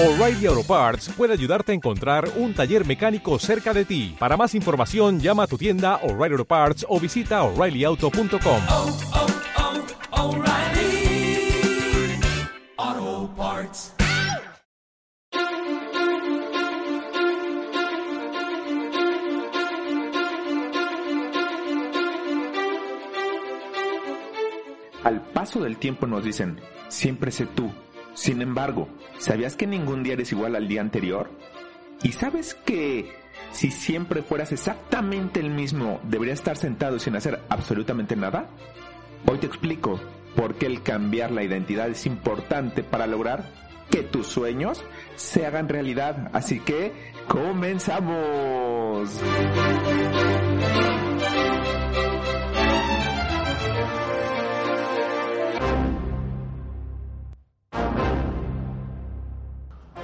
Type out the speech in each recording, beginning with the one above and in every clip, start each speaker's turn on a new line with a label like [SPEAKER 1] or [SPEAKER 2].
[SPEAKER 1] O'Reilly Auto Parts puede ayudarte a encontrar un taller mecánico cerca de ti. Para más información, llama a tu tienda O'Reilly Auto Parts o visita oreillyauto.com.
[SPEAKER 2] oh, oh, Parts.
[SPEAKER 3] Al paso del tiempo nos dicen, siempre sé tú. Sin embargo, ¿sabías que ningún día eres igual al día anterior? ¿Y sabes que si siempre fueras exactamente el mismo, deberías estar sentado sin hacer absolutamente nada? Hoy te explico por qué el cambiar la identidad es importante para lograr que tus sueños se hagan realidad. Así que, comenzamos.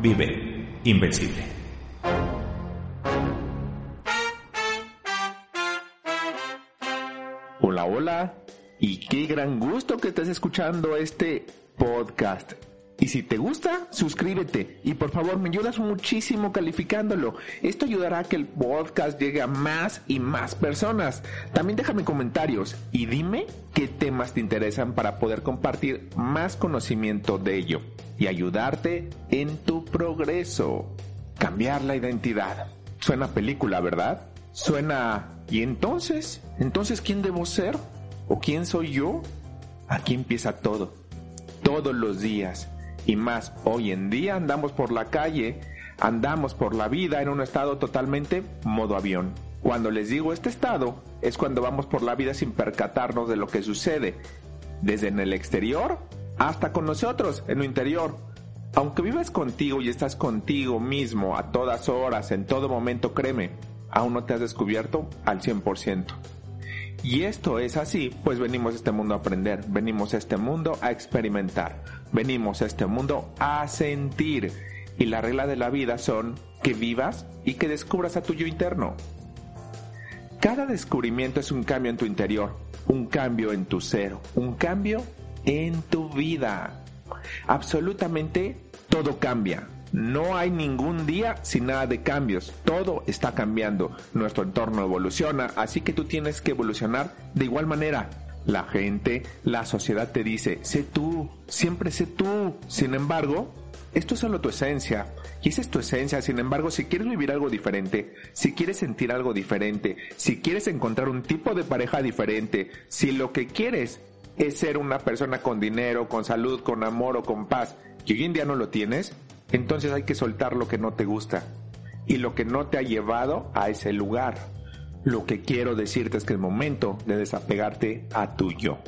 [SPEAKER 4] Vive invencible.
[SPEAKER 3] Hola, hola. Y qué gran gusto que estés escuchando este podcast. Y si te gusta, suscríbete y por favor me ayudas muchísimo calificándolo. Esto ayudará a que el podcast llegue a más y más personas. También déjame comentarios y dime qué temas te interesan para poder compartir más conocimiento de ello y ayudarte en tu progreso. Cambiar la identidad. Suena película, ¿verdad? Suena... ¿Y entonces? ¿Entonces quién debo ser? ¿O quién soy yo? Aquí empieza todo. Todos los días. Y más, hoy en día andamos por la calle, andamos por la vida en un estado totalmente modo avión. Cuando les digo este estado, es cuando vamos por la vida sin percatarnos de lo que sucede, desde en el exterior hasta con nosotros en lo interior. Aunque vives contigo y estás contigo mismo a todas horas, en todo momento, créeme, aún no te has descubierto al 100%. Y esto es así, pues venimos a este mundo a aprender, venimos a este mundo a experimentar, venimos a este mundo a sentir. Y la regla de la vida son que vivas y que descubras a tu yo interno. Cada descubrimiento es un cambio en tu interior, un cambio en tu ser, un cambio en tu vida. Absolutamente todo cambia. No hay ningún día sin nada de cambios. Todo está cambiando. Nuestro entorno evoluciona, así que tú tienes que evolucionar de igual manera. La gente, la sociedad te dice, sé tú, siempre sé tú. Sin embargo, esto es solo tu esencia. Y esa es tu esencia. Sin embargo, si quieres vivir algo diferente, si quieres sentir algo diferente, si quieres encontrar un tipo de pareja diferente, si lo que quieres es ser una persona con dinero, con salud, con amor o con paz, y hoy en día no lo tienes, entonces hay que soltar lo que no te gusta y lo que no te ha llevado a ese lugar. Lo que quiero decirte es que es momento de desapegarte a tu yo.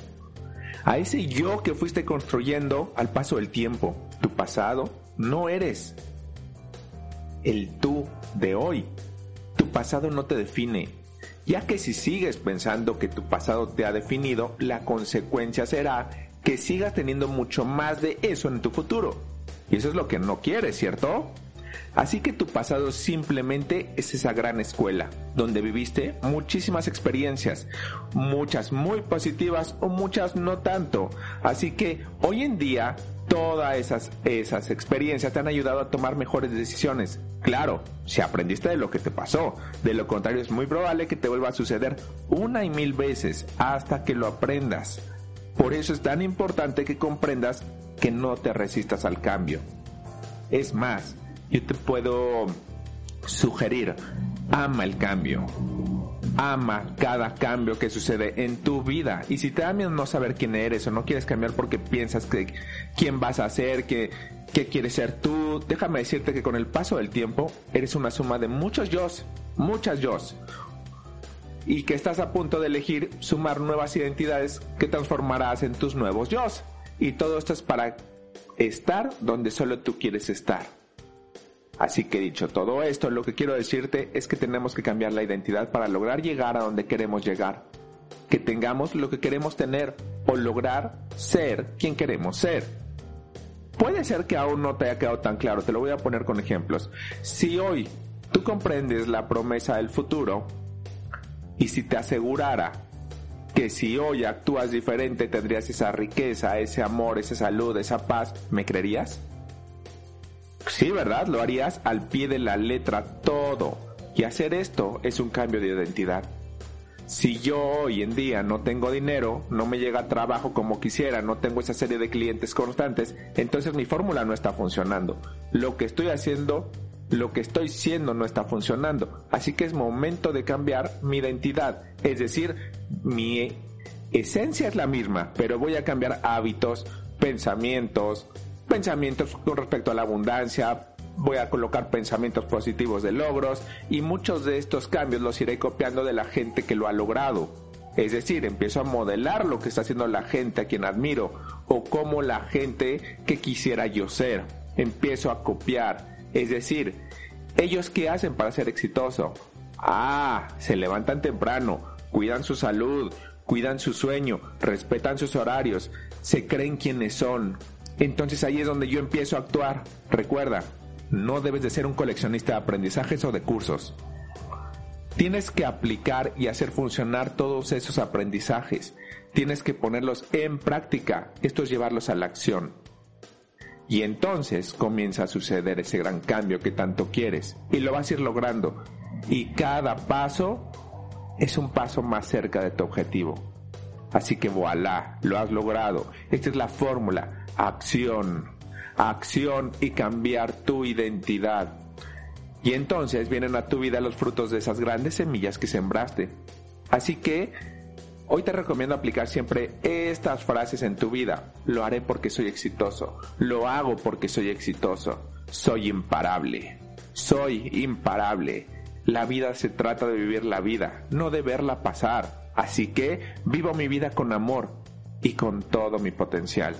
[SPEAKER 3] A ese yo que fuiste construyendo al paso del tiempo. Tu pasado no eres el tú de hoy. Tu pasado no te define. Ya que si sigues pensando que tu pasado te ha definido, la consecuencia será que sigas teniendo mucho más de eso en tu futuro. Y eso es lo que no quieres, ¿cierto? Así que tu pasado simplemente es esa gran escuela, donde viviste muchísimas experiencias, muchas muy positivas o muchas no tanto. Así que hoy en día todas esas, esas experiencias te han ayudado a tomar mejores decisiones. Claro, si aprendiste de lo que te pasó, de lo contrario es muy probable que te vuelva a suceder una y mil veces hasta que lo aprendas. Por eso es tan importante que comprendas que no te resistas al cambio. Es más, yo te puedo sugerir, ama el cambio. Ama cada cambio que sucede en tu vida. Y si te da miedo no saber quién eres o no quieres cambiar porque piensas que quién vas a ser, que, qué quieres ser tú, déjame decirte que con el paso del tiempo eres una suma de muchos yo, muchas yo. Y que estás a punto de elegir sumar nuevas identidades que transformarás en tus nuevos yo. Y todo esto es para estar donde solo tú quieres estar. Así que dicho todo esto, lo que quiero decirte es que tenemos que cambiar la identidad para lograr llegar a donde queremos llegar. Que tengamos lo que queremos tener o lograr ser quien queremos ser. Puede ser que aún no te haya quedado tan claro, te lo voy a poner con ejemplos. Si hoy tú comprendes la promesa del futuro y si te asegurara que si hoy actúas diferente tendrías esa riqueza, ese amor, esa salud, esa paz, ¿me creerías? Sí, ¿verdad? Lo harías al pie de la letra todo. Y hacer esto es un cambio de identidad. Si yo hoy en día no tengo dinero, no me llega trabajo como quisiera, no tengo esa serie de clientes constantes, entonces mi fórmula no está funcionando. Lo que estoy haciendo, lo que estoy siendo no está funcionando. Así que es momento de cambiar mi identidad. Es decir, mi esencia es la misma, pero voy a cambiar hábitos, pensamientos, pensamientos con respecto a la abundancia, voy a colocar pensamientos positivos de logros y muchos de estos cambios los iré copiando de la gente que lo ha logrado. Es decir, empiezo a modelar lo que está haciendo la gente a quien admiro o como la gente que quisiera yo ser. Empiezo a copiar. Es decir, ellos qué hacen para ser exitoso? Ah, se levantan temprano, cuidan su salud, cuidan su sueño, respetan sus horarios, se creen quienes son, entonces ahí es donde yo empiezo a actuar. Recuerda, no debes de ser un coleccionista de aprendizajes o de cursos. Tienes que aplicar y hacer funcionar todos esos aprendizajes. Tienes que ponerlos en práctica. Esto es llevarlos a la acción. Y entonces comienza a suceder ese gran cambio que tanto quieres. Y lo vas a ir logrando. Y cada paso es un paso más cerca de tu objetivo. Así que voilà, lo has logrado. Esta es la fórmula acción, acción y cambiar tu identidad. Y entonces vienen a tu vida los frutos de esas grandes semillas que sembraste. Así que hoy te recomiendo aplicar siempre estas frases en tu vida. Lo haré porque soy exitoso. Lo hago porque soy exitoso. Soy imparable. Soy imparable. La vida se trata de vivir la vida, no de verla pasar. Así que vivo mi vida con amor y con todo mi potencial.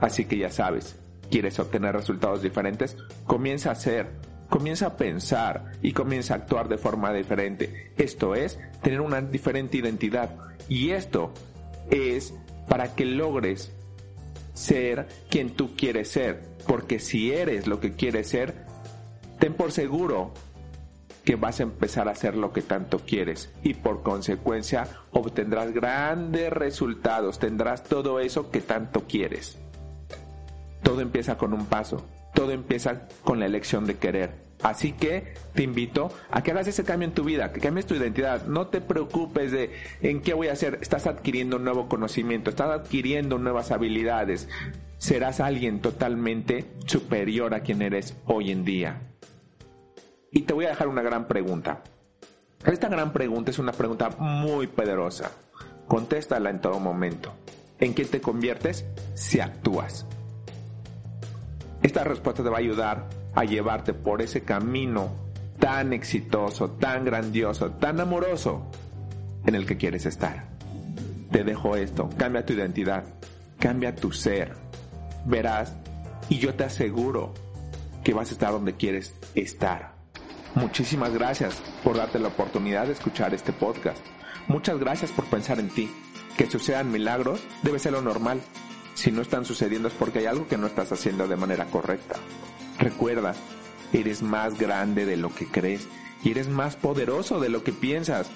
[SPEAKER 3] Así que ya sabes, ¿quieres obtener resultados diferentes? Comienza a hacer, comienza a pensar y comienza a actuar de forma diferente. Esto es tener una diferente identidad. Y esto es para que logres ser quien tú quieres ser. Porque si eres lo que quieres ser, ten por seguro que vas a empezar a hacer lo que tanto quieres y por consecuencia obtendrás grandes resultados, tendrás todo eso que tanto quieres. Todo empieza con un paso, todo empieza con la elección de querer. Así que te invito a que hagas ese cambio en tu vida, que cambies tu identidad. No te preocupes de en qué voy a hacer. Estás adquiriendo un nuevo conocimiento, estás adquiriendo nuevas habilidades. Serás alguien totalmente superior a quien eres hoy en día. Y te voy a dejar una gran pregunta. Esta gran pregunta es una pregunta muy poderosa. Contéstala en todo momento. ¿En qué te conviertes si actúas? Esta respuesta te va a ayudar a llevarte por ese camino tan exitoso, tan grandioso, tan amoroso en el que quieres estar. Te dejo esto, cambia tu identidad, cambia tu ser. Verás, y yo te aseguro que vas a estar donde quieres estar. Muchísimas gracias por darte la oportunidad de escuchar este podcast. Muchas gracias por pensar en ti. Que sucedan milagros debe ser lo normal si no están sucediendo es porque hay algo que no estás haciendo de manera correcta. Recuerda, eres más grande de lo que crees y eres más poderoso de lo que piensas.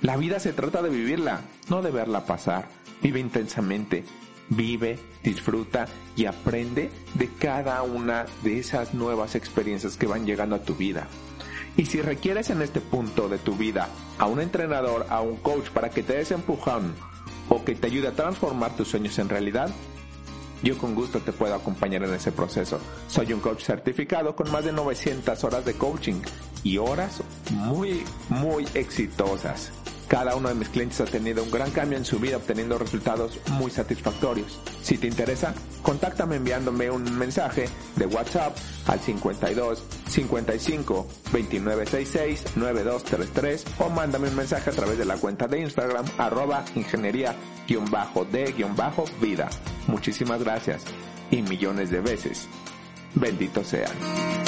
[SPEAKER 3] La vida se trata de vivirla, no de verla pasar. Vive intensamente, vive, disfruta y aprende de cada una de esas nuevas experiencias que van llegando a tu vida. Y si requieres en este punto de tu vida a un entrenador, a un coach para que te des empujón o que te ayude a transformar tus sueños en realidad, yo con gusto te puedo acompañar en ese proceso. Soy un coach certificado con más de 900 horas de coaching y horas muy, muy exitosas. Cada uno de mis clientes ha tenido un gran cambio en su vida obteniendo resultados muy satisfactorios. Si te interesa, contáctame enviándome un mensaje de WhatsApp al 52 55 2966 9233 o mándame un mensaje a través de la cuenta de Instagram arroba ingeniería-de-vida. Muchísimas gracias y millones de veces. Bendito sean.